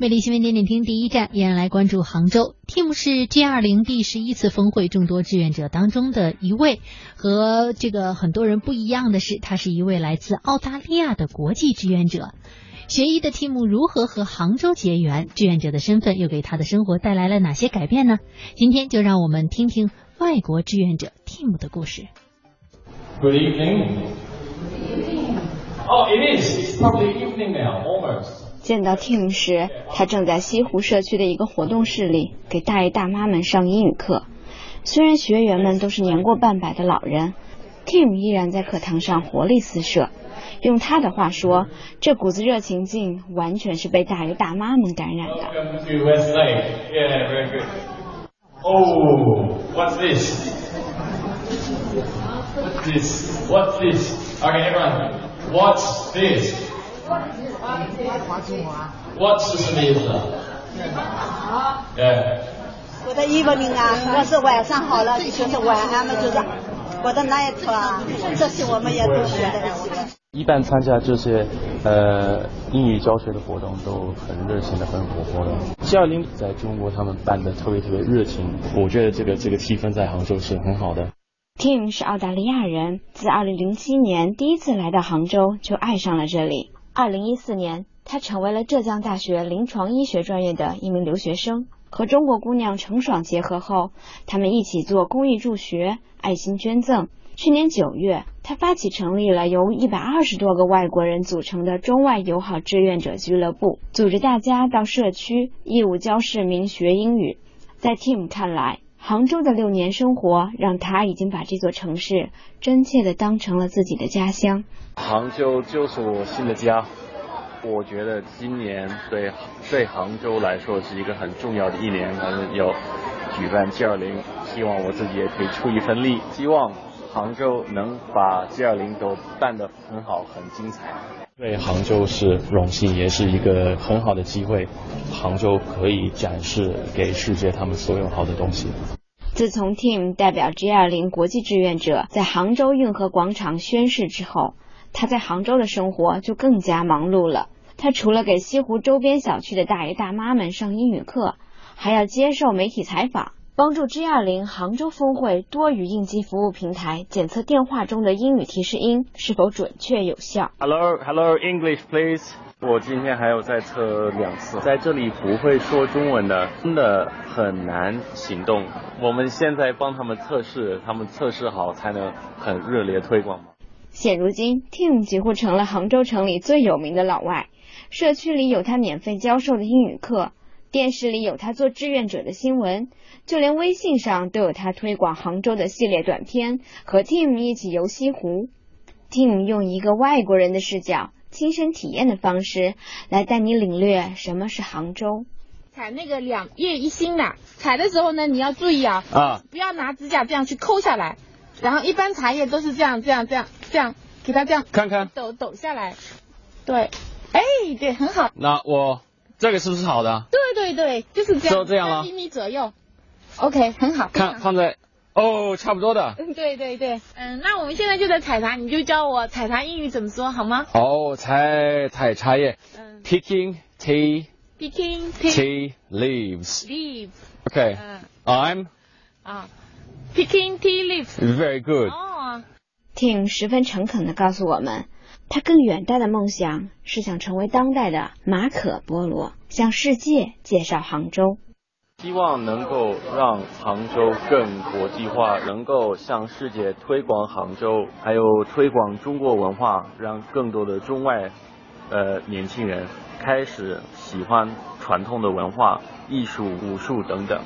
魅力新闻点点听第一站，依然来关注杭州。Tim 是 G 二零第十一次峰会众多志愿者当中的一位，和这个很多人不一样的是，他是一位来自澳大利亚的国际志愿者。学医的 Tim 如何和杭州结缘？志愿者的身份又给他的生活带来了哪些改变呢？今天就让我们听听外国志愿者 Tim 的故事。Good evening. Oh, it is. It's probably evening now, almost. 见到 Tim 时，他正在西湖社区的一个活动室里给大爷大妈们上英语课。虽然学员们都是年过半百的老人，Tim 依然在课堂上活力四射。用他的话说，这股子热情劲完全是被大爷大妈们感染的。What's this? What's this? Everyone, what's this? What's 是什么意思？对。Good evening 啊，我是晚上好了，就是晚安嘛，就是 Good night 啊，这些我们也都学的一些。一般参加这些呃英语教学的活动都很热情的、很活泼的。G 二零在中国他们办的特别特别热情，我觉得这个这个气氛在杭州是很好的。Tim 是澳大利亚人，自2007年第一次来到杭州就爱上了这里。2014年，他成为了浙江大学临床医学专业的一名留学生。和中国姑娘程爽结合后，他们一起做公益助学、爱心捐赠。去年九月，他发起成立了由一百二十多个外国人组成的中外友好志愿者俱乐部，组织大家到社区义务教市民学英语。在 Tim 看来，杭州的六年生活让他已经把这座城市真切的当成了自己的家乡。杭州就是我新的家。我觉得今年对对杭州来说是一个很重要的一年，我们有举办 G 二零，希望我自己也可以出一份力，希望杭州能把 G 二零都办得很好、很精彩。对杭州是荣幸，也是一个很好的机会，杭州可以展示给世界他们所有好的东西。自从 Tim 代表 G 二零国际志愿者在杭州运河广场宣誓之后，他在杭州的生活就更加忙碌了。他除了给西湖周边小区的大爷大妈们上英语课，还要接受媒体采访，帮助 G20 杭州峰会多语应急服务平台检测电话中的英语提示音是否准确有效。Hello, hello, English, please. 我今天还有再测两次，在这里不会说中文的真的很难行动。我们现在帮他们测试，他们测试好才能很热烈推广。现如今，Tim 几乎成了杭州城里最有名的老外。社区里有他免费教授的英语课，电视里有他做志愿者的新闻，就连微信上都有他推广杭州的系列短片，和 Tim 一起游西湖。Tim 用一个外国人的视角、亲身体验的方式来带你领略什么是杭州。采那个两叶一心的，采的时候呢，你要注意啊，啊，不要拿指甲这样去抠下来，然后一般茶叶都是这样这样这样这样，给它这样看看，抖抖下来，对。哎，对，很好。那我这个是不是好的？对对对，就是这样，就这样了，一米左右。OK，很好。看放在哦，差不多的。嗯，对对对，嗯，那我们现在就在采茶，你就教我采茶英语怎么说好吗？哦，采采茶叶。嗯。Picking tea. Picking tea leaves. Leaves. Okay. 嗯。I'm. 啊，Picking tea leaves. Very good. 哦。Tim 十分诚恳地告诉我们。他更远大的梦想是想成为当代的马可·波罗，向世界介绍杭州。希望能够让杭州更国际化，能够向世界推广杭州，还有推广中国文化，让更多的中外呃年轻人开始喜欢传统的文化、艺术、武术等等。